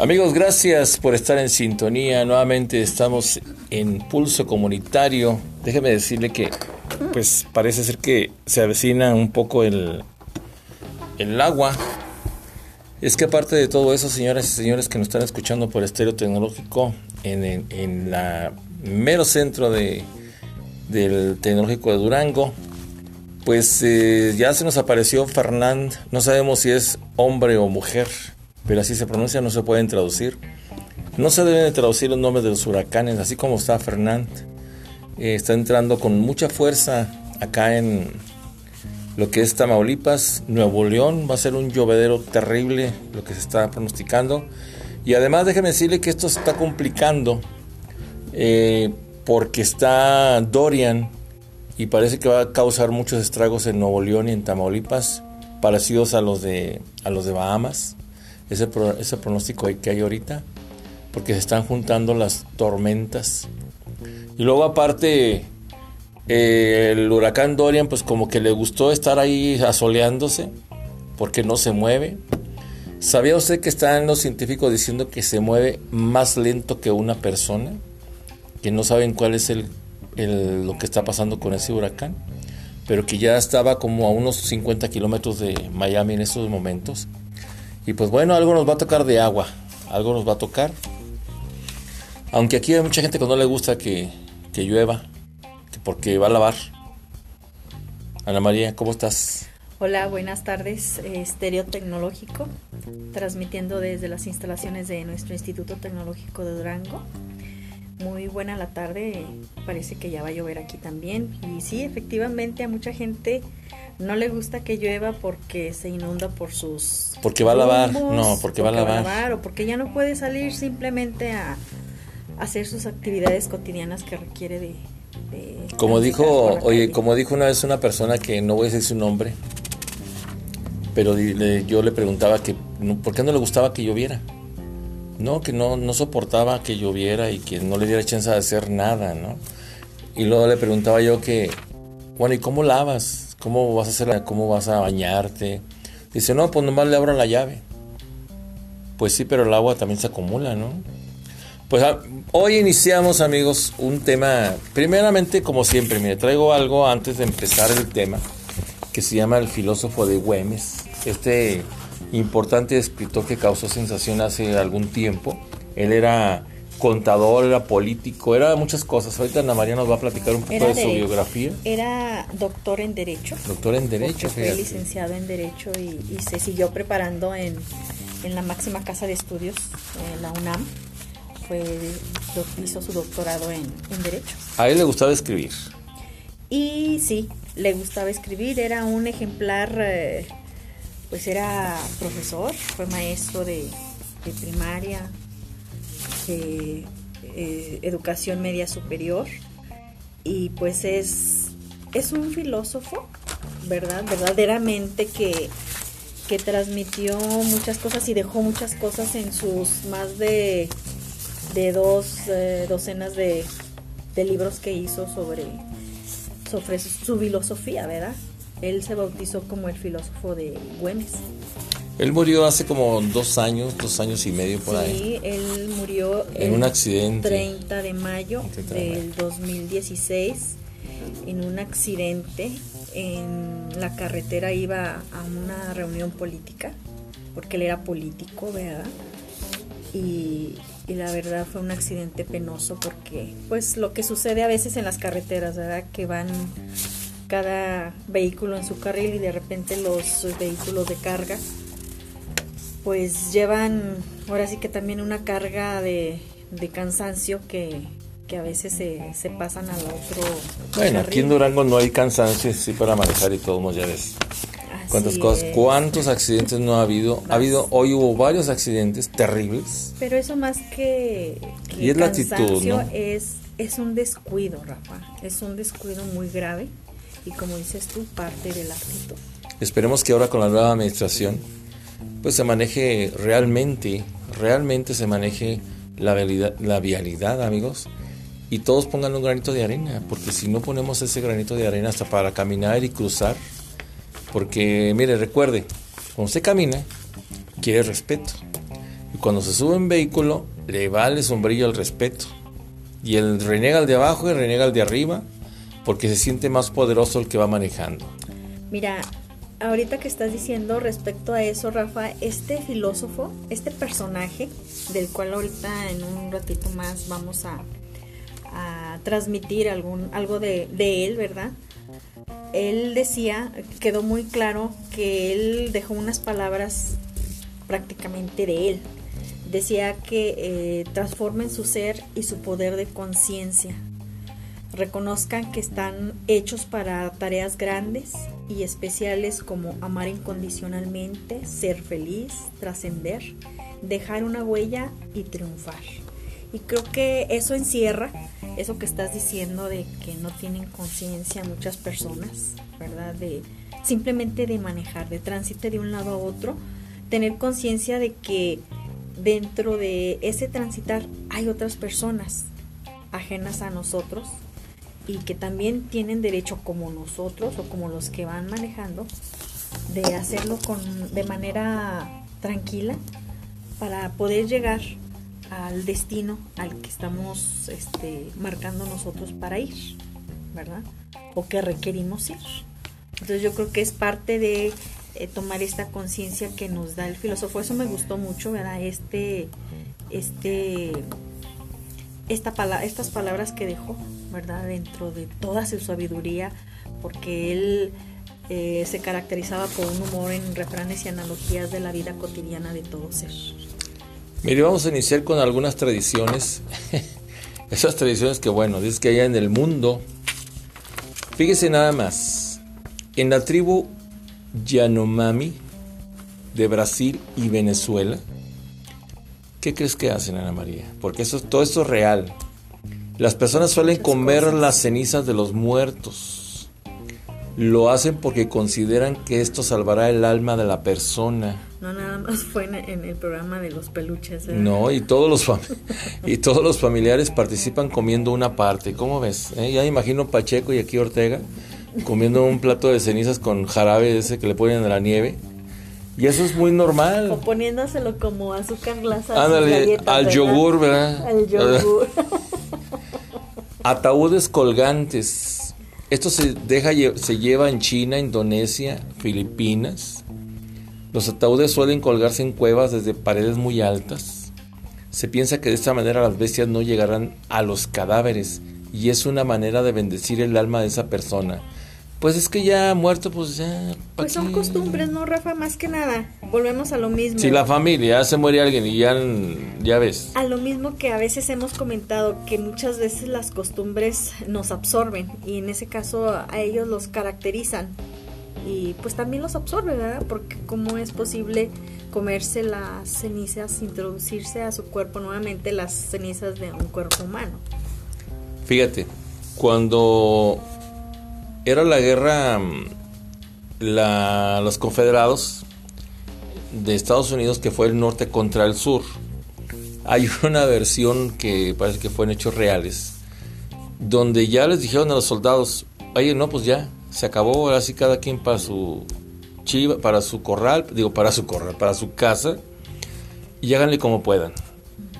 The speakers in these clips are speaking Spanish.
Amigos, gracias por estar en sintonía. Nuevamente estamos en Pulso Comunitario. Déjeme decirle que, pues, parece ser que se avecina un poco el, el agua. Es que aparte de todo eso, señoras y señores que nos están escuchando por Estéreo Tecnológico, en, en, mero centro de, del Tecnológico de Durango, pues eh, ya se nos apareció Fernand. No sabemos si es hombre o mujer pero así se pronuncia, no se pueden traducir. No se deben traducir los nombres de los huracanes, así como está Fernand. Eh, está entrando con mucha fuerza acá en lo que es Tamaulipas, Nuevo León. Va a ser un llovedero terrible lo que se está pronosticando. Y además déjeme decirle que esto se está complicando eh, porque está Dorian y parece que va a causar muchos estragos en Nuevo León y en Tamaulipas, parecidos a los de, a los de Bahamas ese, ese pronóstico que hay ahorita, porque se están juntando las tormentas. Y luego aparte, eh, el huracán Dorian, pues como que le gustó estar ahí asoleándose, porque no se mueve. ¿Sabía usted que están los científicos diciendo que se mueve más lento que una persona? Que no saben cuál es el, el, lo que está pasando con ese huracán, pero que ya estaba como a unos 50 kilómetros de Miami en estos momentos y pues bueno, algo nos va a tocar de agua, algo nos va a tocar. Aunque aquí hay mucha gente que no le gusta que, llueva, porque va a lavar. Ana María, ¿cómo estás? Hola, buenas tardes. Estéreo Tecnológico, transmitiendo desde las instalaciones de nuestro Instituto Tecnológico de Durango. Muy buena la tarde, parece que ya va a llover aquí también. Y sí, efectivamente a mucha gente no le gusta que llueva porque se inunda por sus... Porque va a lavar, no, porque, va a lavar. O porque ya no puede salir simplemente a, hacer sus actividades cotidianas que requiere de... como dijo, oye, como dijo una vez una persona que no voy a decir su nombre, pero yo le preguntaba que por qué no le gustaba que lloviera. No, que no, no soportaba que lloviera y que no le diera chance de hacer nada, ¿no? Y luego le preguntaba yo que, bueno, ¿y cómo lavas? ¿Cómo vas a hacer, cómo vas a bañarte? Dice, no, pues nomás le abro la llave. Pues sí, pero el agua también se acumula, ¿no? Pues ah, hoy iniciamos, amigos, un tema, primeramente, como siempre, mire, traigo algo antes de empezar el tema, que se llama El filósofo de Güemes, este importante escritor que causó sensación hace algún tiempo. Él era contador, era político, era muchas cosas. Ahorita Ana María nos va a platicar un poco de, su biografía. Era doctor en Derecho. Doctor en Derecho, Fue licenciado en Derecho y, se siguió preparando en, la máxima casa de estudios, en la UNAM. Fue, hizo su doctorado en, Derecho. A él le gustaba escribir. Y sí, le gustaba escribir, era un ejemplar, eh, pues era profesor, fue maestro de, de primaria, eh, educación media superior y pues es, es un filósofo, ¿verdad? Verdaderamente que, que transmitió muchas cosas y dejó muchas cosas en sus más de, de dos eh, docenas de, de, libros que hizo sobre, sobre su filosofía, ¿verdad? Él se bautizó como el filósofo de Güemes. Él murió hace como dos años, dos años y medio por ahí. Sí, él murió en un accidente. 30 de mayo del 2016 en un accidente en la carretera iba a una reunión política porque él era político, ¿verdad? Y, y, la verdad fue un accidente penoso porque pues lo que sucede a veces en las carreteras, ¿verdad? Que van cada vehículo en su carril y de repente los vehículos de carga pues llevan ahora sí que también una carga de, cansancio que, a veces se, pasan al otro. Bueno, aquí en Durango no hay cansancio, sí, para manejar y todo, ya ves. ¿Cuántas cosas? ¿Cuántos accidentes no ha habido? Ha habido, hoy hubo varios accidentes terribles. Pero eso más que, y es la actitud, ¿no? es, es un descuido, Rafa. Es un descuido muy grave y como dices tú, parte de la actitud. Esperemos que ahora con la nueva administración pues se maneje realmente, realmente se maneje la vialidad, amigos, y todos pongan un granito de arena, porque si no ponemos ese granito de arena hasta para caminar y cruzar, Porque, mire, recuerde, cuando usted camina, quiere respeto. Y cuando se sube en vehículo, le vale sombrillo el respeto. Y el renega al de abajo y renega al de arriba, porque se siente más poderoso el que va manejando. Mira, ahorita que estás diciendo respecto a eso, Rafa, este filósofo, este personaje, del cual ahorita en un ratito más vamos a, transmitir algún, algo de, de él, ¿verdad? Él decía, quedó muy claro que él dejó unas palabras prácticamente de él. Decía que eh, transformen su ser y su poder de conciencia. Reconozcan que están hechos para tareas grandes y especiales como amar incondicionalmente, ser feliz, trascender, dejar una huella y triunfar. Y creo que eso encierra eso que estás diciendo de que no tienen conciencia muchas personas, ¿verdad? De simplemente de manejar, de tránsito de un lado a otro, tener conciencia de que dentro de ese transitar hay otras personas ajenas a nosotros y que también tienen derecho como nosotros o como los que van manejando de hacerlo con de manera tranquila para poder llegar al destino al que estamos este, marcando nosotros para ir, ¿verdad? O que requerimos ir. Entonces yo creo que es parte de eh, tomar esta conciencia que nos da el filósofo. Eso me gustó mucho, ¿verdad? Este, este, esta estas palabras que dejó, ¿verdad? Dentro de toda su sabiduría, porque él eh, se caracterizaba por un humor en refranes y analogías de la vida cotidiana de todo ser. Mire, vamos a iniciar con algunas tradiciones. Esas tradiciones que, bueno, dice que allá en el mundo, fíjese nada más, en la tribu Yanomami de Brasil y Venezuela, ¿qué crees que hacen, Ana María? Porque eso, todo esto es real. Las personas suelen comer las cenizas de los muertos. Lo hacen porque consideran que esto salvará el alma de la persona. No nada más fue en, el programa de los peluches. ¿eh? No, y todos los y todos los familiares participan comiendo una parte. ¿Cómo ves? ¿Eh? Ya imagino Pacheco y aquí Ortega comiendo un plato de cenizas con jarabe ese que le ponen a la nieve. Y eso es muy normal. O poniéndoselo como azúcar glass al yogur, ¿verdad? Al yogur. Ataúdes colgantes. Esto se deja se lleva en China, Indonesia, Filipinas. Los ataúdes suelen colgarse en cuevas desde paredes muy altas. Se piensa que de esta manera las bestias no llegarán a los cadáveres y es una manera de bendecir el alma de esa persona. Pues es que ya muerto, pues ya. Pues son costumbres, ¿no, Rafa? Más que nada. Volvemos a lo mismo. Si la familia se muere alguien y ya, ya ves. A lo mismo que a veces hemos comentado, que muchas veces las costumbres nos absorben y en ese caso a ellos los caracterizan y pues también los absorbe, ¿verdad? Porque cómo es posible comerse las cenizas, introducirse a su cuerpo nuevamente las cenizas de un cuerpo humano. Fíjate, cuando era la guerra, mm, los confederados de Estados Unidos, que fue el norte contra el sur, hay una versión que parece que fue en hechos reales, donde ya les dijeron a los soldados, oye, no, pues ya, se acabó, ahora cada quien para su chiva, para su corral, digo para su corral, para su casa, y háganle como puedan.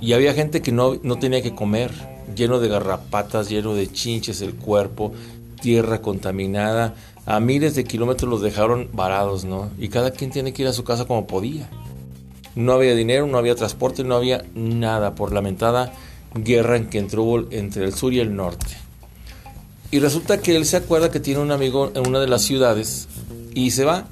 Y había gente que no, no tenía que comer, lleno de garrapatas, lleno de chinches el cuerpo, tierra contaminada, a miles de kilómetros los dejaron varados, ¿no? Y cada quien tiene que ir a su casa como podía. No había dinero, no había transporte, no había nada por lamentada guerra en que entró entre el sur y el norte. Y resulta que él se acuerda que tiene un amigo en una de las ciudades y se va.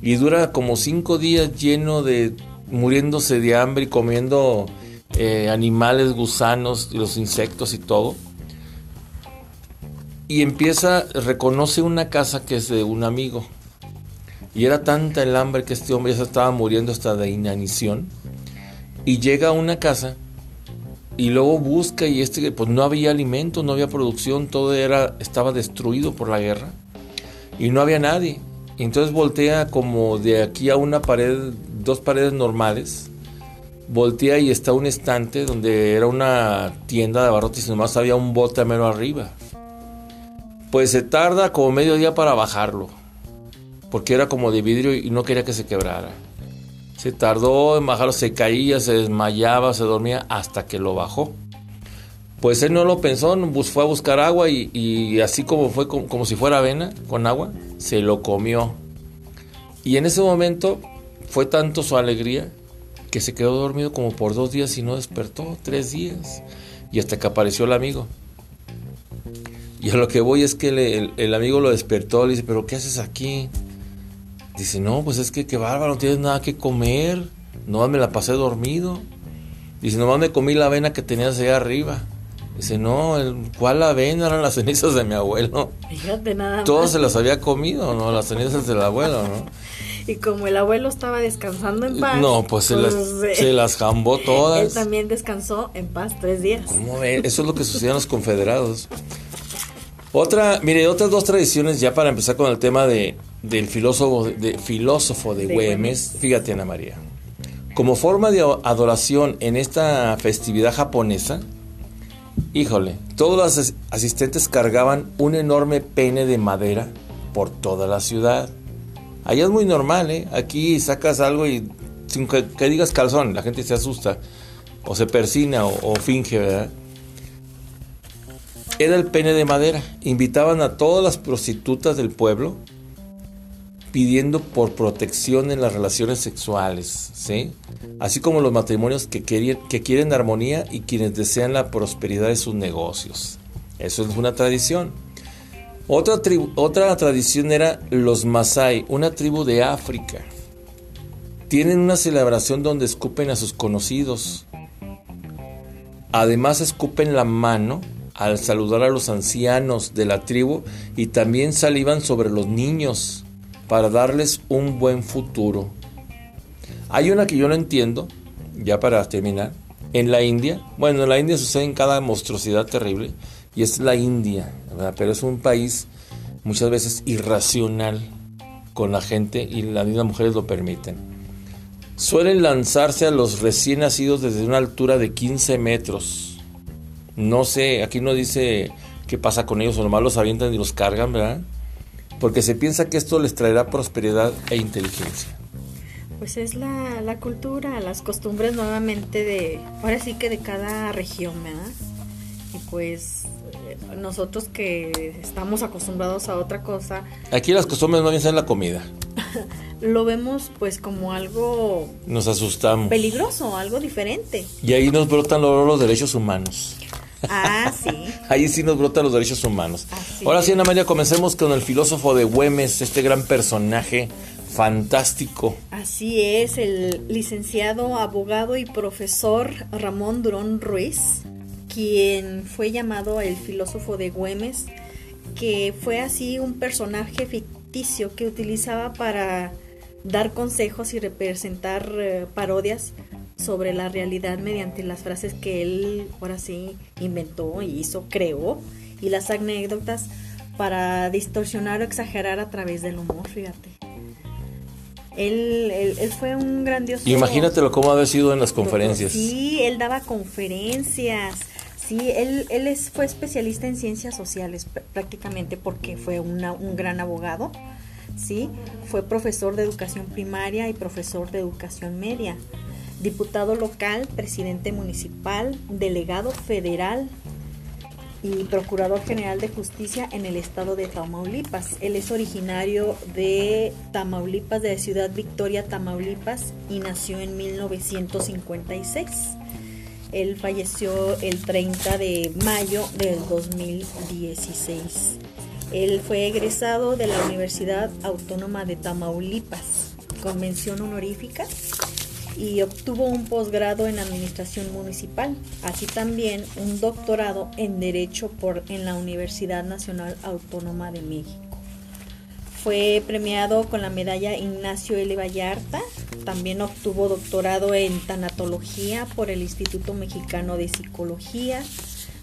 Y dura como cinco días lleno de muriéndose de hambre y comiendo eh, animales, gusanos, los insectos y todo. Y empieza, reconoce una casa que es de un amigo. Y era tanta el hambre que este hombre ya se estaba muriendo hasta de inanición. Y llega a una casa y luego busca y este pues no había alimento, no había producción, todo era estaba destruido por la guerra y no había nadie. Entonces voltea como de aquí a una pared, dos paredes normales. Voltea y está un estante donde era una tienda de abarrotes y nomás había un bote a mero arriba. Pues se tarda como medio día para bajarlo. porque era como de vidrio y no quería que se quebrara. Se tardó en bajarlo, se caía, se desmayaba, se dormía hasta que lo bajó. Pues él no lo pensó, fue a buscar agua y, así como fue como, si fuera avena con agua, se lo comió. Y en ese momento fue tanto su alegría que se quedó dormido como por dos días y no despertó, tres días. Y hasta que apareció el amigo. Y a lo que voy es que el, el, amigo lo despertó, le dice, pero ¿qué haces aquí? Dice, no, pues es que qué bárbaro, no tienes nada que comer. No, me la pasé dormido. Dice, nomás me comí la avena que tenías allá arriba. Dice, no, ¿cuál avena? Eran las cenizas de mi abuelo. Fíjate nada Todos se las había comido, ¿no? Las cenizas del abuelo, ¿no? y como el abuelo estaba descansando en paz. No, pues, se, las, pues, se las jambó todas. Él también descansó en paz tres días. ¿Cómo ve? Eso es lo que sucedía los confederados. Otra, mire, otras dos tradiciones ya para empezar con el tema de, del filósofo de, filósofo de, Güemes. Fíjate, Ana María. Como forma de adoración en esta festividad japonesa, híjole, todos los asistentes cargaban un enorme pene de madera por toda la ciudad. Allá es muy normal, ¿eh? Aquí sacas algo y sin que, digas calzón, la gente se asusta o se persina o finge, ¿verdad? Era el pene de madera. Invitaban a todas las prostitutas del pueblo pidiendo por protección en las relaciones sexuales, ¿sí? Así como los matrimonios que, quieren, que quieren armonía y quienes desean la prosperidad de sus negocios. Eso es una tradición. Otra, otra tradición era los Masai, una tribu de África. Tienen una celebración donde escupen a sus conocidos. Además escupen la mano al saludar a los ancianos de la tribu y también salivan sobre los niños para darles un buen futuro. Hay una que yo no entiendo, ya para terminar, en la India, bueno, en la India sucede en cada monstruosidad terrible, y es la India, pero es un país muchas veces irracional con la gente y las mismas mujeres lo permiten. Suelen lanzarse a los recién nacidos desde una altura de 15 metros no sé, aquí no dice qué pasa con ellos, o nomás los avientan y los cargan, ¿verdad? Porque se piensa que esto les traerá prosperidad e inteligencia. Pues es la, la cultura, las costumbres nuevamente de, ahora sí que de cada región, ¿verdad? Y pues eh, nosotros que estamos acostumbrados a otra cosa. Aquí las costumbres no bien son la comida. lo vemos pues como algo... Nos asustamos. Peligroso, algo diferente. Y ahí nos brotan los derechos humanos. Ah, sí. Ahí sí nos brotan los derechos humanos. Ahora sí, Ana María, comencemos con el filósofo de Güemes, este gran personaje fantástico. Así es, el licenciado, abogado y profesor Ramón Durón Ruiz, quien fue llamado el filósofo de Güemes, que fue así un personaje ficticio que utilizaba para dar consejos y representar eh, parodias sobre la realidad mediante las frases que él ahora sí inventó y hizo, creó, y las anécdotas para distorsionar o exagerar a través del humor, fíjate. Él, él, fue un grandioso... Imagínatelo cómo ha sido en las conferencias. Sí, él daba conferencias. Sí, él, él es, fue especialista en ciencias sociales prácticamente porque fue una, un gran abogado. Sí, fue profesor de educación primaria y profesor de educación media diputado local, presidente municipal, delegado federal y procurador general de justicia en el estado de Tamaulipas. Él es originario de Tamaulipas, de Ciudad Victoria, Tamaulipas, y nació en 1956. Él falleció el 30 de mayo del 2016. Él fue egresado de la Universidad Autónoma de Tamaulipas, convención honorífica y obtuvo un posgrado en Administración Municipal, así también un doctorado en Derecho por, en la Universidad Nacional Autónoma de México. Fue premiado con la medalla Ignacio L. Vallarta, también obtuvo doctorado en Tanatología por el Instituto Mexicano de Psicología,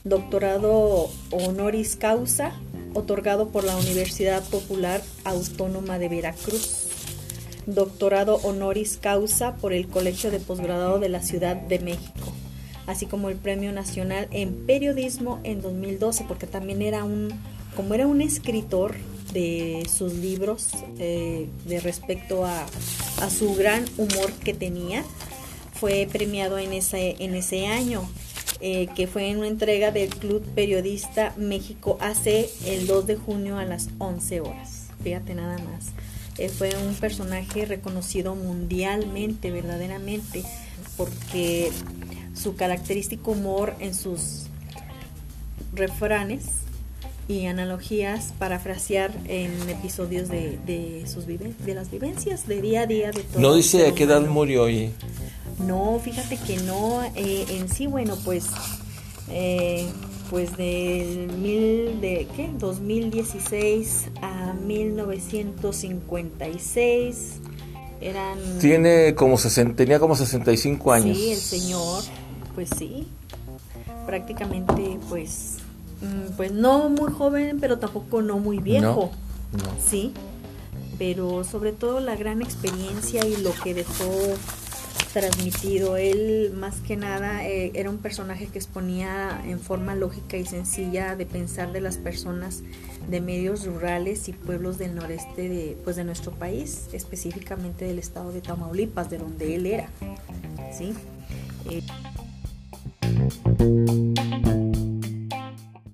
doctorado honoris causa otorgado por la Universidad Popular Autónoma de Veracruz doctorado honoris causa por el Colegio de Posgrado de la Ciudad de México, así como el Premio Nacional en Periodismo en 2012, porque también era un, como era un escritor, de sus libros eh, de respecto a, su gran humor que tenía. Fue premiado en ese, en ese año, eh, que fue en una entrega del Club Periodista México AC el 2 de junio a las 11 horas. Fíjate nada más. Eh, fue un personaje reconocido mundialmente, verdaderamente, porque su característico humor en sus refranes y analogías para frasear en episodios de, de sus vive de las vivencias de día a día de todo. No dice a qué edad murió hoy. No, fíjate que no. Eh, en sí, bueno, pues eh, pues del mil de qué 2016 a 1956 eran tiene como tenía como 65 años. Sí, el señor, pues sí. Prácticamente pues Mm, pues no muy joven, pero tampoco no muy viejo. Sí, pero sobre todo la gran experiencia y lo que dejó transmitido. Él más que nada eh, era un personaje que exponía en forma lógica y sencilla de pensar de las personas de medios rurales y pueblos del noreste de, pues de nuestro país, específicamente del estado de Tamaulipas, de donde él era. ¿sí? Eh,